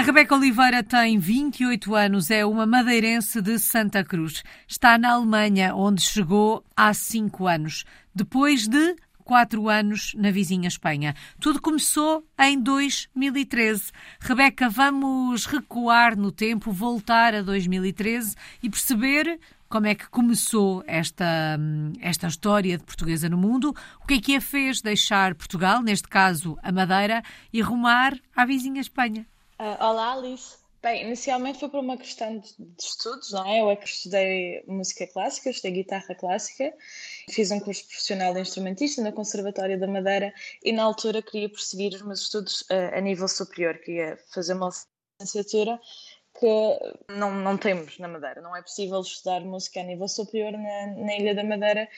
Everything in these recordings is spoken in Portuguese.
A Rebeca Oliveira tem 28 anos, é uma madeirense de Santa Cruz. Está na Alemanha, onde chegou há 5 anos, depois de quatro anos na vizinha Espanha. Tudo começou em 2013. Rebeca, vamos recuar no tempo, voltar a 2013 e perceber como é que começou esta, esta história de portuguesa no mundo, o que é que a fez deixar Portugal, neste caso a Madeira, e rumar à vizinha Espanha. Uh, olá, Alice. Bem, inicialmente foi por uma questão de, de, estudos, não é? Eu é que estudei música clássica, estudei guitarra clássica, fiz um curso profissional de instrumentista na Conservatória da Madeira e na altura queria prosseguir os meus estudos uh, a nível superior, queria fazer uma licenciatura que não, não temos na Madeira. Não é possível estudar música a nível superior na, na Ilha da Madeira.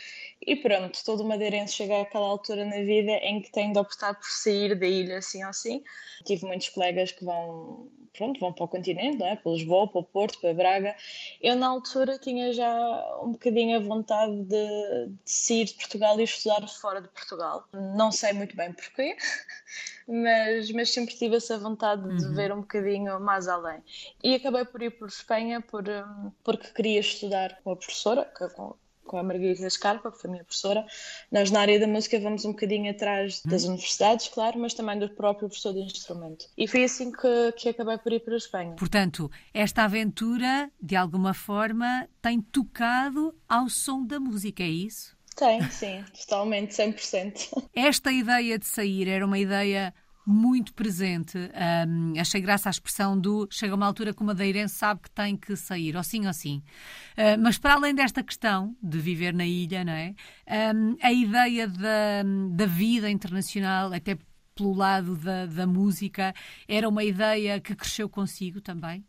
E pronto, todo madeirense chega àquela altura na vida em que tem de optar por sair da ilha assim ou assim. Tive muitos colegas que vão, pronto, vão para o continente, não é? para Lisboa, para o Porto, para Braga. Eu, na altura, tinha já um bocadinho a vontade de, de sair de Portugal e estudar fora de Portugal. Não sei muito bem porquê, mas, mas sempre tive essa vontade de uhum. ver um bocadinho mais além. E acabei por ir por Espanha por, hum, porque queria estudar com a professora, com, com a Margarida Scarpa, que foi a minha professora. Nós, na área da música, vamos um bocadinho atrás das uhum. universidades, claro, mas também do próprio professor de instrumento. E foi assim que, que acabei por ir para a Espanha. Portanto, esta aventura, de alguma forma, tem tocado ao som da música, é isso? Tem, sim, totalmente, 100%. Esta ideia de sair era uma ideia muito presente. Um, achei graça à expressão do chega uma altura que o madeirense sabe que tem que sair, ou sim ou sim. Uh, mas para além desta questão de viver na ilha, não é? Um, a ideia da, da vida internacional, até pelo lado da, da música, era uma ideia que cresceu consigo também?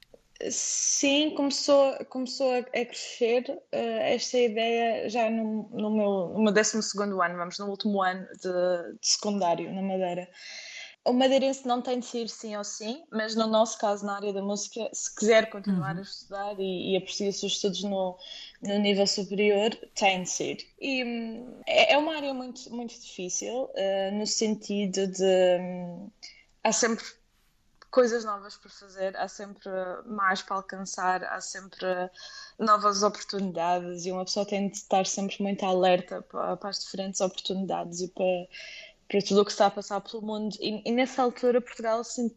Sim, começou, começou a, crescer uh, esta ideia já no, no, meu, no meu 12 ano, vamos, no último ano de, de secundário, na Madeira o madeirense não tem de sair sim ou sim, mas no nosso caso, na área da música, se quiser continuar uhum. a estudar e, e aprecia os seus estudos no, no nível superior, tem de ser. E hum, é, é uma área muito, muito difícil, uh, no sentido de. Um, há sempre coisas novas para fazer, há sempre mais para alcançar, há sempre novas oportunidades e uma pessoa tem de estar sempre muito alerta para, para as diferentes oportunidades e para para tudo o que está a passar pelo mundo. E, e nessa altura, Portugal assim,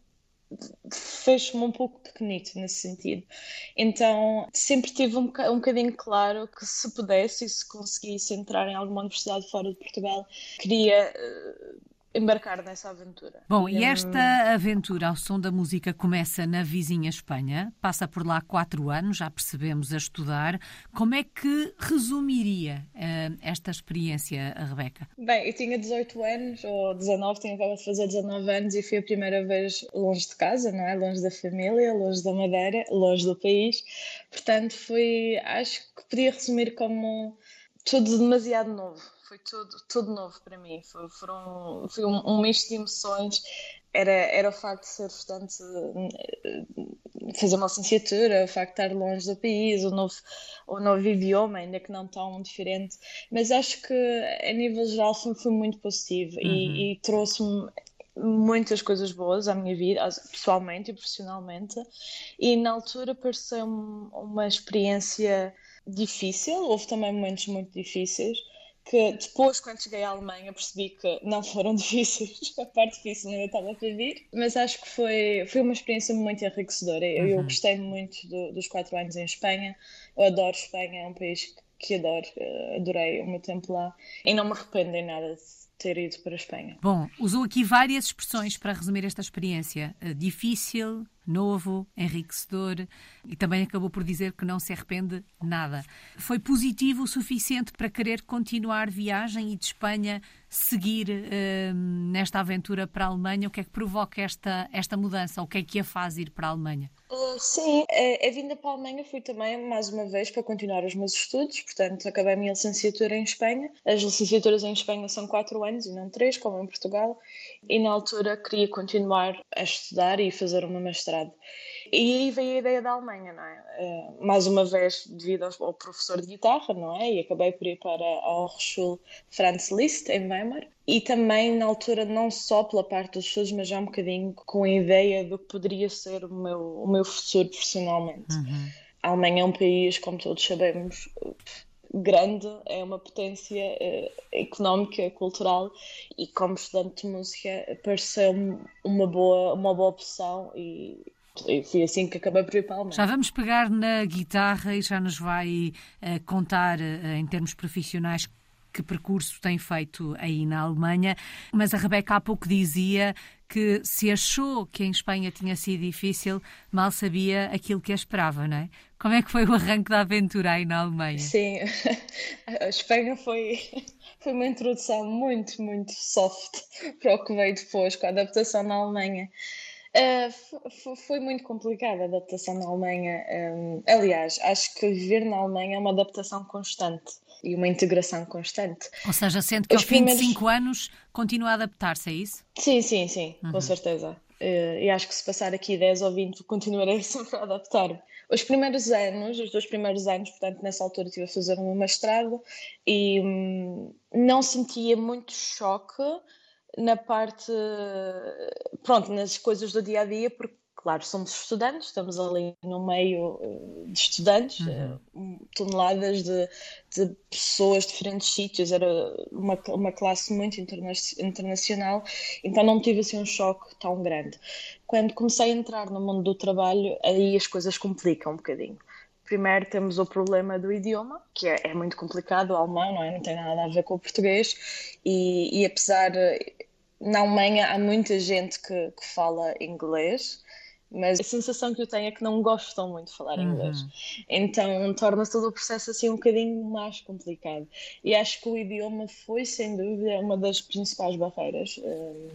fez-me um pouco pequenito nesse sentido. Então, sempre tive um, um bocadinho claro que se pudesse e se conseguisse entrar em alguma universidade fora de Portugal, queria uh, embarcar nessa aventura. Bom, e esta aventura ao som da música começa na vizinha Espanha, passa por lá quatro anos, já percebemos a estudar. Como é que resumiria uh, esta experiência, a Rebeca? Bem, eu tinha 18 anos, ou 19, tinha acabado de fazer 19 anos e foi a primeira vez longe de casa, não é? Longe da família, longe da Madeira, longe do país. Portanto, foi, acho que podia resumir como tudo demasiado novo foi tudo, tudo novo para mim. Foi, foram, foi um, um misto de emoções. Era, era o facto de ser estudante, fazer uma licenciatura, o facto de estar longe do país, o novo, o novo idioma, ainda que não tão diferente. Mas acho que, a nível geral, foi, foi muito positivo uhum. e, e trouxe-me muitas coisas boas à minha vida, pessoalmente e profissionalmente, e na altura pareceu uma experiência difícil, houve também momentos muito difíceis, que depois, quando cheguei à Alemanha, percebi que não foram difíceis, a parte difícil ainda estava para vir, mas acho que foi, foi uma experiência muito enriquecedora. Eu, uhum. eu gostei muito do, dos quatro anos em Espanha, eu adoro Espanha, é um país que adoro, eh, adorei o meu tempo lá e não me arrependo em nada de ter ido para a Espanha. Bom, usou aqui várias expressões para resumir esta experiência: eh, difícil, novo, enriquecedor e também acabou por dizer que não se arrepende nada. Foi positivo o suficiente para querer continuar viagem e de Espanha seguir uh, nesta aventura para a Alemanha? O que é que provoca esta, esta mudança? O que é que a faz ir para a Alemanha? Uh, sim, a, a, vinda para a Alemanha foi também, mais uma vez, para continuar os meus estudos. Portanto, acabei a minha licenciatura em Espanha. As licenciaturas em Espanha são quatro anos e não três, como em Portugal. E na altura queria continuar a estudar e fazer uma mestrado. E aí veio a ideia da Alemanha, não é? Uh, mais uma vez, devido ao, ao, professor de guitarra, não é? E acabei por ir para a Hochschule Franz Liszt, em Weimar. E também, na altura, não só pela parte dos estudos, mas já um bocadinho com a ideia do que poderia ser o meu, o meu futuro profissionalmente. Uhum. A Alemanha é um país, como todos sabemos, grande, é uma potência uh, económica, cultural e como estudante de música pareceu-me uma boa, uma boa opção e, e foi assim que acabei por ir para a Alemanha. Já vamos pegar na guitarra e já nos vai uh, contar uh, em termos profissionais que percurso tem feito aí na Alemanha, mas a Rebeca há pouco dizia que se achou que em Espanha tinha sido difícil, mal sabia aquilo que a esperava, não é? Como é que foi o arranque da aventura aí na Alemanha? Sim, a Espanha foi, foi uma introdução muito, muito soft para o que veio depois com a adaptação na Alemanha. Uh, foi muito complicada a adaptação na Alemanha. Um, aliás, acho que viver na Alemanha é uma adaptação constante e uma integração constante. Ou seja, sendo que Os ao primeiros... fim de 5 anos continua a adaptar-se, é isso? Sim, sim, sim, uhum. com certeza. Uh, e acho que se passar aqui 10 ou 20 continuarei sempre a adaptar-me. Os primeiros anos, os dois primeiros anos, portanto, nessa altura estive a fazer um mestrado e hum, não sentia muito choque na parte, pronto, nas coisas do dia a dia, porque claro, somos estudantes, estamos ali no meio eh, de estudantes, uhum. Eh, toneladas de, de, pessoas de diferentes sítios, era uma, uma classe muito interna internacional, então não tive assim um choque tão grande. Quando comecei a entrar no mundo do trabalho, aí as coisas complicam um bocadinho. Primeiro temos o problema do idioma, que é, é muito complicado, o alemão não, é? não tem nada a ver com o português, e, e apesar na Alemanha há muita gente que, que fala inglês, mas a sensação que eu tenho é que não gostam muito de falar uhum. inglês. Então torna-se todo o processo assim um bocadinho mais complicado. E acho que o idioma foi, sem dúvida, uma das principais barreiras. Um,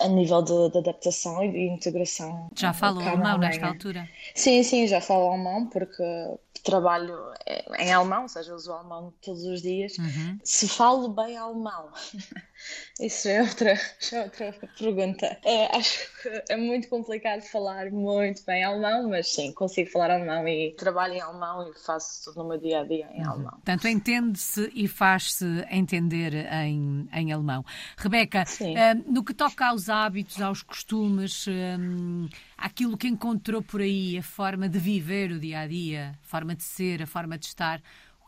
a nível de, de, adaptação e de integração. Já falou alemão nesta altura? Sim, sim, já falo alemão porque trabalho em alemão, ou seja, uso alemão todos os dias. Uhum. Se falo bem alemão, isso é outra, é outra pergunta. É, acho que é muito complicado falar muito bem alemão, mas sim, consigo falar alemão e trabalho em alemão e faço tudo no meu dia a dia em uhum. alemão. Portanto, entende-se e faz-se entender em, em alemão. Rebeca, uh, no que toca aos hábitos, aos costumes, um, aquilo que encontrou por aí, a forma de viver o dia a dia, a forma de ser, a forma de estar,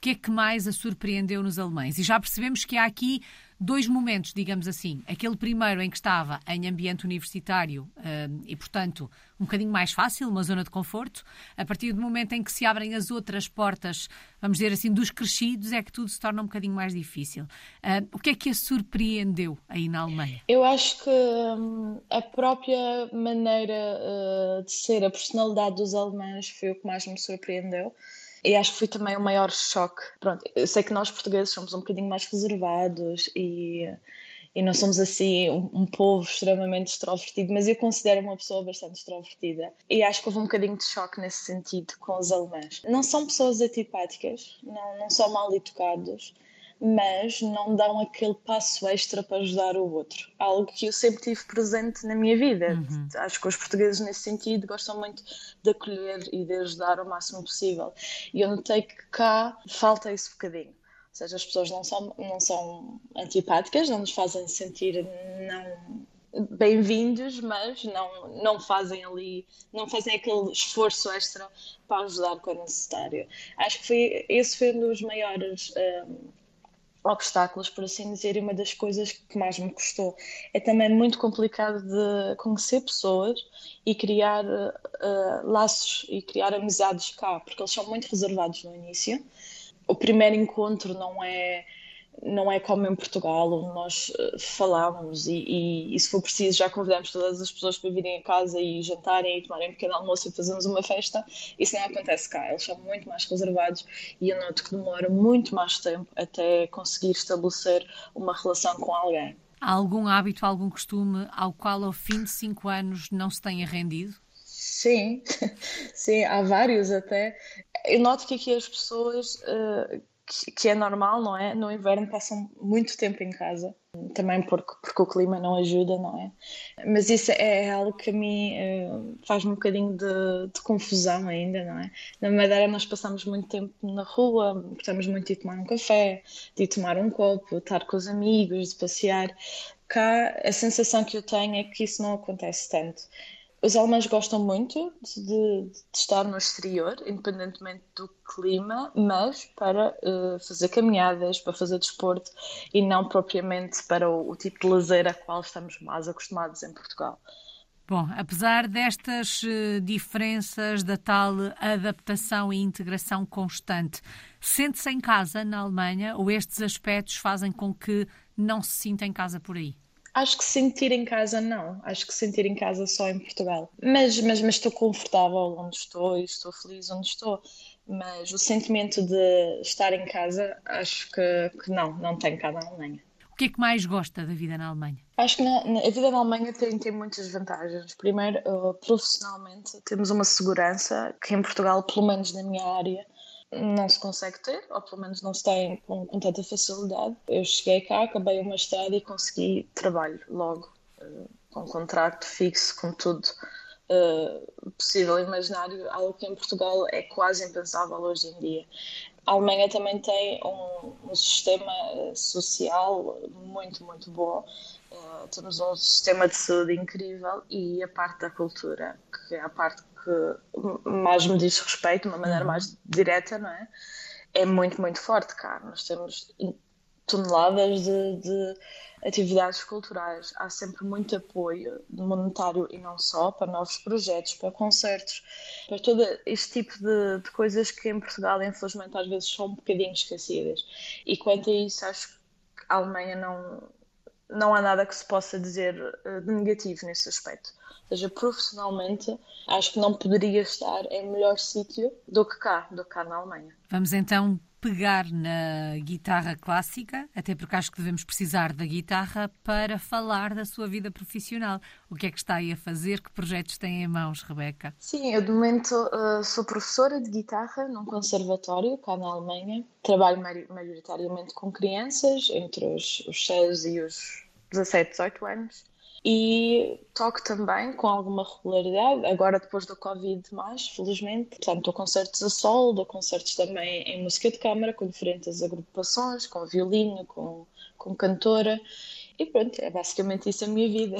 que é que mais a surpreendeu nos alemães? E já percebemos que há aqui dois momentos, digamos assim. Aquele primeiro em que estava em ambiente universitário uh, e, portanto, um bocadinho mais fácil, uma zona de conforto. A partir do momento em que se abrem as outras portas, vamos dizer assim, dos crescidos, é que tudo se torna um bocadinho mais difícil. Uh, o que é que a surpreendeu aí na Alemanha? Eu acho que hum, a própria maneira uh, de ser, a personalidade dos alemães foi o que mais me surpreendeu. E acho que foi também o maior choque. Pronto, eu sei que nós portugueses somos um bocadinho mais reservados e, e não somos assim um, um povo extremamente extrovertido, mas eu considero uma pessoa bastante extrovertida. E acho que houve um bocadinho de choque nesse sentido com os alemães. Não são pessoas antipáticas, não, não são mal educados, mas não dão aquele passo extra para ajudar o outro. Algo que eu sempre tive presente na minha vida. Uhum. Acho que os portugueses, nesse sentido, gostam muito de acolher e de ajudar o máximo possível. E eu notei que cá falta esse bocadinho. Ou seja, as pessoas não são, não são antipáticas, não nos fazem sentir não bem-vindos, mas não, não fazem ali, não fazem aquele esforço extra para ajudar quando necessário. Acho que foi, esse foi um dos maiores um, obstáculos, por assim dizer, e uma das coisas que mais me custou. É também muito complicado de conhecer pessoas e criar uh, laços e criar amizades cá, porque eles são muito reservados no início. O primeiro encontro não é não é como em Portugal, onde nós uh, falávamos e, e, e, se for preciso já convidamos todas as pessoas para virem a casa e jantarem e tomarem um pequeno almoço e fazermos uma festa. Isso não acontece cá, eles são muito mais reservados e eu noto que demora muito mais tempo até conseguir estabelecer uma relação com alguém. Há algum hábito, algum costume ao qual ao fim de cinco anos não se tenha rendido? Sim, sim, há vários até. Eu noto que aqui as pessoas... Uh, que, é normal, não é? No inverno passam muito tempo em casa, também porque, porque o clima não ajuda, não é? Mas isso é algo que a mim uh, faz-me um bocadinho de, de, confusão ainda, não é? Na Madeira nós passamos muito tempo na rua, gostamos muito de tomar um café, de tomar um copo, estar com os amigos, de passear. Cá a sensação que eu tenho é que isso não acontece tanto. Os alemães gostam muito de, de, estar no exterior, independentemente do clima, mas para uh, fazer caminhadas, para fazer desporto e não propriamente para o, o tipo de lazer a qual estamos mais acostumados em Portugal. Bom, apesar destas uh, diferenças, da tal adaptação e integração constante, sente-se em casa na Alemanha ou estes aspectos fazem com que não se sinta em casa por aí? Acho que sentir em casa não, acho que sentir em casa só em Portugal. Mas, mas, mas estou confortável onde estou e estou feliz onde estou. Mas o sentimento de estar em casa, acho que, que não, não tenho cá na Alemanha. O que é que mais gosta da vida na Alemanha? Acho que na, na, a vida na Alemanha tem, tem muitas vantagens. Primeiro, uh, profissionalmente, temos uma segurança que em Portugal, pelo menos na minha área, não se consegue ter, ou pelo menos não se tem com, com tanta facilidade. Eu cheguei cá, acabei uma estrada e consegui trabalho logo, uh, com contrato fixo, com tudo uh, possível imaginário, algo que em Portugal é quase impensável hoje em dia. A Alemanha também tem um, um sistema social muito, muito bom. Uh, temos um sistema de saúde incrível e a parte da cultura, que é a parte que mais me diz respeito, de uma maneira uhum. mais direta, não é? É muito, muito forte cá. Nós temos toneladas de, de, atividades culturais. Há sempre muito apoio monetário e não só para novos projetos, para concertos, para todo este tipo de, de coisas que em Portugal, infelizmente, às vezes são um bocadinho esquecidas. E quanto a isso, acho que a Alemanha não, não há nada que se possa dizer eh, de negativo nesse aspecto. Ou seja, profissionalmente, acho que não poderia estar em melhor sítio do que cá, do que cá na Alemanha. Vamos então pegar na guitarra clássica, até porque acho que devemos precisar da guitarra para falar da sua vida profissional. O que é que está aí a fazer? Que projetos tem em mãos, Rebeca? Sim, eu de momento uh, sou professora de guitarra num conservatório cá na Alemanha. Trabalho maioritariamente com crianças, entre os, os 6 e os 17, 18 anos e toco também com alguma regularidade, agora depois do Covid mais, felizmente. Portanto, dou concertos a solo, dou concertos também em música de câmara, com diferentes agrupações, com violino, com, com cantora. E pronto, é basicamente isso a minha vida: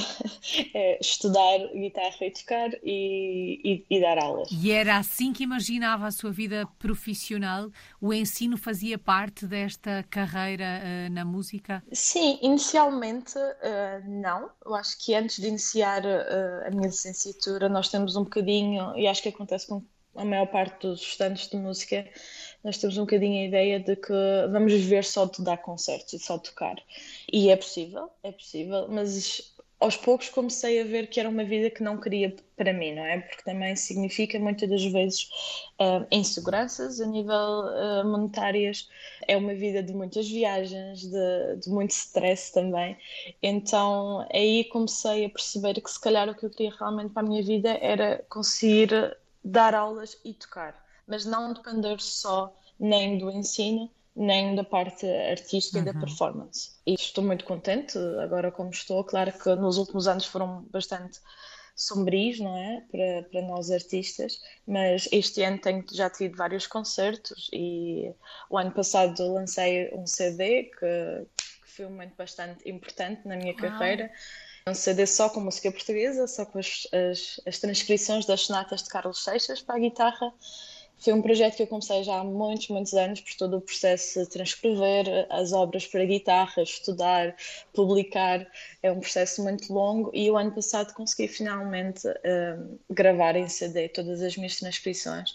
é estudar guitarra e tocar e, e, e, dar aulas. E era assim que imaginava a sua vida profissional? O ensino fazia parte desta carreira uh, na música? Sim, inicialmente uh, não. Eu acho que antes de iniciar uh, a minha licenciatura, nós temos um bocadinho, e acho que acontece com a maior parte dos estudantes de música nós temos um bocadinho a ideia de que vamos viver só de dar concertos e só tocar. E é possível, é possível, mas aos poucos comecei a ver que era uma vida que não queria para mim, não é? Porque também significa muitas das vezes uh, inseguranças a nível uh, monetárias, é uma vida de muitas viagens, de, de muito stress também. Então aí comecei a perceber que se calhar o que eu queria realmente para a minha vida era conseguir dar aulas e tocar mas não depender só nem do ensino, nem da parte artística uhum. e da uhum. performance. E estou muito contente agora como estou. Claro que nos últimos anos foram bastante sombrios, não é? Para, para nós artistas, mas este ano tenho já tido vários concertos e o ano passado lancei um CD que, que foi um momento bastante importante na minha carreira. Um CD só com música portuguesa, só com as, as, as transcrições das sonatas de Carlos Seixas para a guitarra foi um projeto que eu comecei já há muitos, muitos anos, por todo o processo de transcrever as obras para guitarra, estudar, publicar. É um processo muito longo e o ano passado consegui finalmente um, gravar em CD todas as minhas transcrições.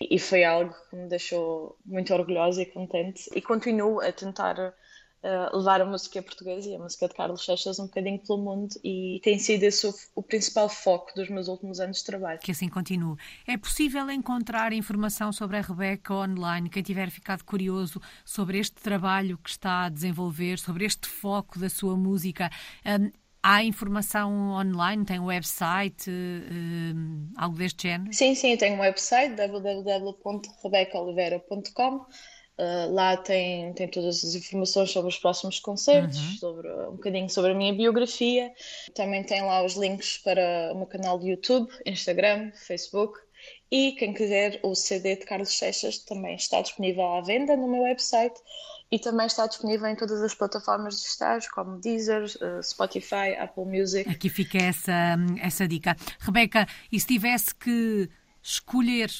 E foi algo que me deixou muito orgulhosa e contente. E continuo a tentar uh, levar a música portuguesa e a música de Carlos Seixas um bocadinho pelo mundo e tem sido esse o, o, principal foco dos meus últimos anos de trabalho. Que assim continue. É possível encontrar informação sobre a Rebeca online? Quem tiver ficado curioso sobre este trabalho que está a desenvolver, sobre este foco da sua música, um, Há informação online? Tem um website? Um, algo deste género? Sim, sim, tenho um website www.rebecaoliveira.com Uh, lá tem, tem todas as informações sobre os próximos concertos, uhum. sobre, um bocadinho sobre a minha biografia. Também tem lá os links para o meu canal de YouTube, Instagram, Facebook. E quem quiser o CD de Carlos Seixas também está disponível à venda no meu website e também está disponível em todas as plataformas digitais, como Deezer, uh, Spotify, Apple Music. Aqui fica essa, essa dica. Rebeca, e se tivesse que escolher,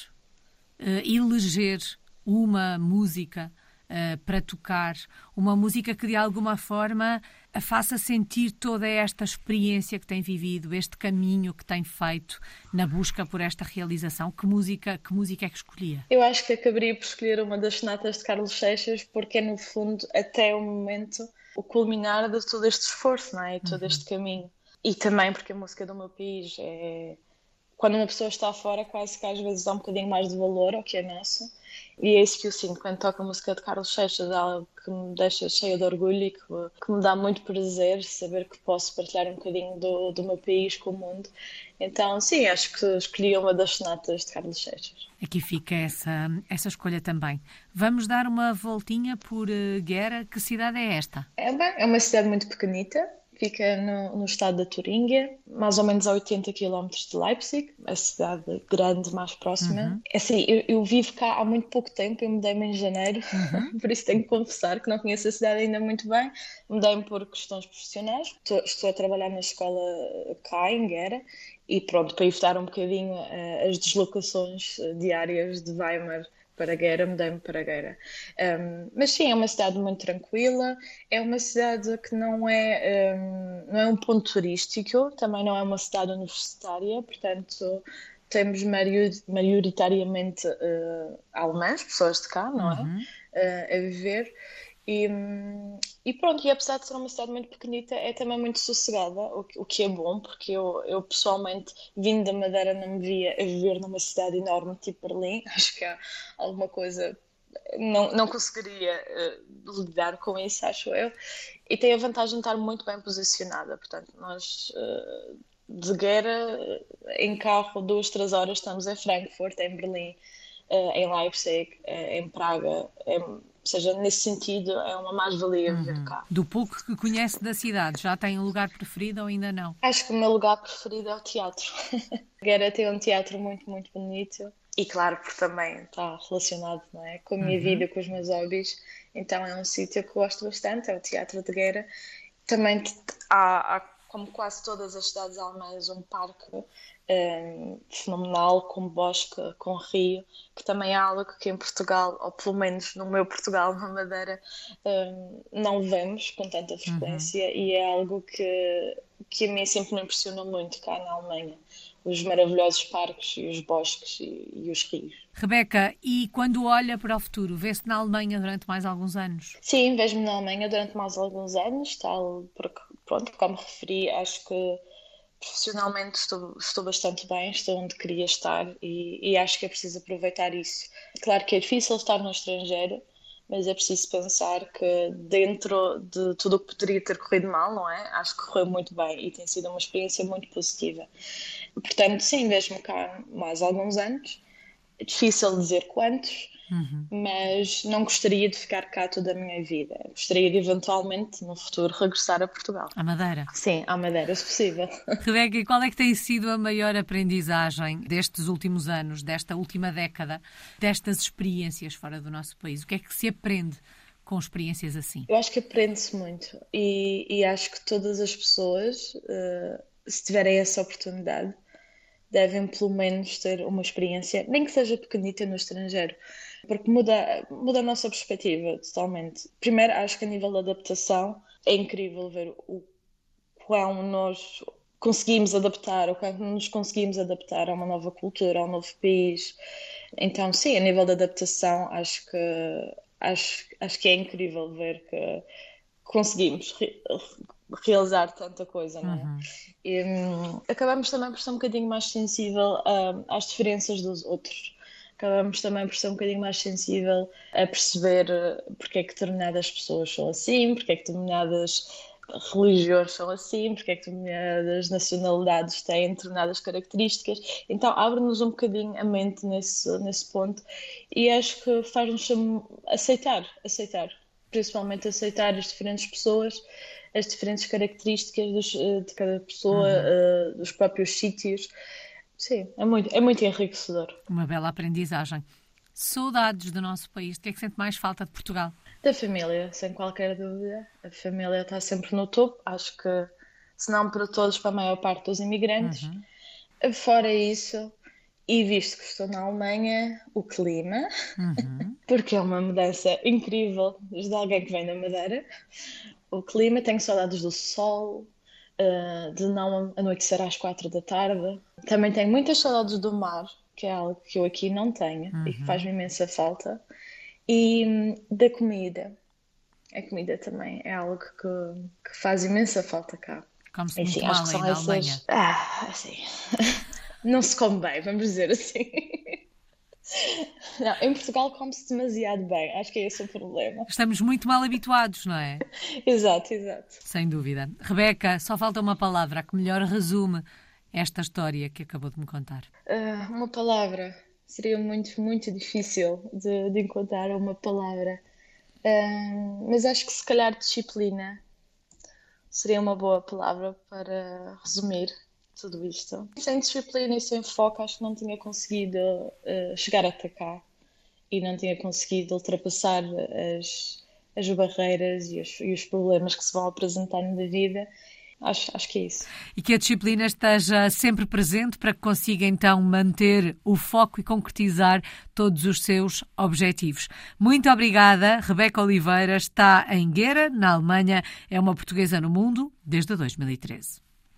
uh, eleger uma música uh, para tocar, uma música que de alguma forma a faça sentir toda esta experiência que tem vivido, este caminho que tem feito na busca por esta realização. Que música, que música é que escolhia? Eu acho que acabaria por escolher uma das sonatas de Carlos Seixas, porque é no fundo até o momento o culminar de todo este esforço, não é? E todo uhum. este caminho. E também porque a música do meu país é quando uma pessoa está fora, quase que às vezes dá um bocadinho mais de valor ao que é nosso. E é isso que eu sinto quando toco a música de Carlos Seixas, é algo que me deixa cheia de orgulho e que, que, me dá muito prazer saber que posso partilhar um bocadinho do, do meu país com o mundo. Então, sim, acho que escolhi uma das sonatas de Carlos Seixas. Aqui fica essa, essa escolha também. Vamos dar uma voltinha por uh, Guerra. Que cidade é esta? É, bem, é uma cidade muito pequenita, fica no, no, estado da Turíngia, mais ou menos a 80 km de Leipzig, a cidade grande mais próxima. Uhum. É assim, eu, eu, vivo cá há muito pouco tempo, eu mudei-me em janeiro, uhum. por isso tenho que confessar que não conheço a cidade ainda muito bem. Mudei-me por questões profissionais, estou, estou, a trabalhar na escola cá em Guerra e pronto, para evitar um bocadinho uh, as deslocações diárias de Weimar para Guerra, mudei-me para Guerra. Um, mas sim, é uma cidade muito tranquila, é uma cidade que não é, um, não é um ponto turístico, também não é uma cidade universitária, portanto temos maioritariamente uh, alemãs, pessoas de cá, não é? Uhum. Uh, a viver. E, e, pronto, e apesar de ser uma cidade muito pequenita, é também muito sossegada, o, o que é bom, porque eu, eu pessoalmente, vindo da Madeira, não me via a viver numa cidade enorme tipo Berlim. Acho que há alguma coisa. Não, não conseguiria uh, lidar com isso, acho eu. E tem a vantagem de estar muito bem posicionada. Portanto, nós uh, de guerra, em carro, duas, três horas, estamos em Frankfurt, em Berlim, em Leipzig, em Praga. Em, ou seja, nesse sentido, é uma mais-valia uhum. vir cá. Do pouco que conhece da cidade, já tem um lugar preferido ou ainda não? Acho que o meu lugar preferido é o teatro. Guerra tem um teatro muito, muito bonito. E claro, porque também está relacionado não é, com a minha uhum. vida, com os meus hobbies. Então é um sítio que gosto bastante, é o Teatro de Guerra. Também há, há como quase todas as cidades alemãs, um parque um, fenomenal, com bosque, com rio, que também é algo que em Portugal, ou pelo menos no meu Portugal, na Madeira, um, não vemos com tanta frequência uhum. e é algo que, que a mim sempre me impressiona muito cá na Alemanha. Os maravilhosos parques e os bosques e, e os rios. Rebeca, e quando olha para o futuro, vê-se na Alemanha durante mais alguns anos? Sim, vejo-me na Alemanha durante mais alguns anos, tal, porque, pronto, como referi, acho que profissionalmente estou, estou bastante bem, estou onde queria estar e, e, acho que é preciso aproveitar isso. Claro que é difícil estar no estrangeiro, mas é preciso pensar que dentro de tudo o que poderia ter corrido mal, não é? Acho que correu muito bem e tem sido uma experiência muito positiva. Portanto, sim, vejo-me cá mais alguns anos. É difícil dizer quantos, Uhum. Mas não gostaria de ficar cá toda a minha vida. Gostaria de eventualmente, no futuro, regressar a Portugal. À Madeira? Sim, à Madeira, se possível. Rebeca, qual é que tem sido a maior aprendizagem destes últimos anos, desta última década, destas experiências fora do nosso país? O que é que se aprende? com experiências assim? Eu acho que aprende-se muito e, e, acho que todas as pessoas, uh, se tiverem essa oportunidade, devem pelo menos ter uma experiência, nem que seja pequenita no estrangeiro, porque muda, muda a nossa perspectiva totalmente. Primeiro, acho que a nível da adaptação é incrível ver o quão nós conseguimos adaptar, o quão nos conseguimos adaptar a uma nova cultura, a um novo país. Então, sim, a nível da adaptação, acho que, acho, acho que é incrível ver que conseguimos realizar tanta coisa, não é? Uhum. E, um, acabamos também por ser um bocadinho mais sensível uh, às diferenças dos outros. Acabamos também por ser um bocadinho mais sensível a perceber uh, porque é que determinadas pessoas são assim, porque é que determinadas religiões são assim, porque é que as nacionalidades têm determinadas características. Então abre-nos um bocadinho a mente nesse, nesse ponto e acho que faz-nos aceitar, aceitar, principalmente aceitar as diferentes pessoas, as diferentes características dos, eh, de cada pessoa, uhum. uh, dos próprios sítios. Sim, é muito, é muito enriquecedor. Uma bela aprendizagem. Saudades do nosso país. O que é que sente mais falta de Portugal? Da família, sem qualquer dúvida. A família está sempre no topo. Acho que, se não para todos, para a maior parte dos imigrantes. Uhum. Fora isso, e visto que estou na Alemanha, o clima, uhum. porque é uma mudança incrível de alguém que vem da Madeira. O clima, tenho saudades do sol, uh, de não anoitecer às quatro da tarde. Também tenho muitas saudades do mar, que é algo que eu aqui não tenho uhum. e que uhum. faz-me imensa falta. E hum, da comida. A comida também é algo que, que faz imensa falta cá. Come-se muito Enfim, mal aí na essas... Ah, assim. não se come bem, vamos dizer assim. Não, em Portugal come-se demasiado bem, acho que é esse o problema. Estamos muito mal habituados, não é? exato, exato. Sem dúvida. Rebeca, só falta uma palavra que melhor resume esta história que acabou de me contar. Uh, uma palavra. Seria muito, muito difícil de, de encontrar uma palavra. Uh, mas acho que se calhar disciplina seria uma boa palavra para resumir tudo isto. Sem disciplina e sem foco, acho que não tinha conseguido uh, chegar até cá e não tinha conseguido ultrapassar as, as barreiras e os, e os problemas que se vão apresentando na vida. Acho, acho que é isso. E que a disciplina esteja sempre presente para que consiga então manter o foco e concretizar todos os seus objetivos. Muito obrigada. Rebeca Oliveira está em Guerra, na Alemanha. É uma portuguesa no mundo desde 2013.